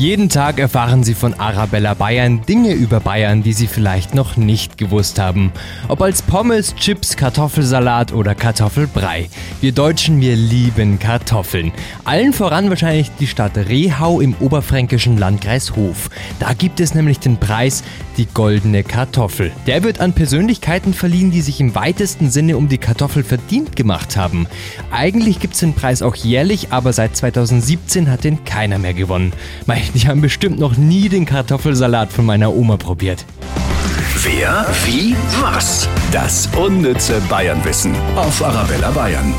Jeden Tag erfahren Sie von Arabella Bayern Dinge über Bayern, die Sie vielleicht noch nicht gewusst haben. Ob als Pommes, Chips, Kartoffelsalat oder Kartoffelbrei. Wir Deutschen, wir lieben Kartoffeln. Allen voran wahrscheinlich die Stadt Rehau im oberfränkischen Landkreis Hof. Da gibt es nämlich den Preis die goldene Kartoffel. Der wird an Persönlichkeiten verliehen, die sich im weitesten Sinne um die Kartoffel verdient gemacht haben. Eigentlich gibt es den Preis auch jährlich, aber seit 2017 hat den keiner mehr gewonnen. Mei, die haben bestimmt noch nie den Kartoffelsalat von meiner Oma probiert. Wer, wie, was? Das unnütze Bayernwissen auf Arabella Bayern.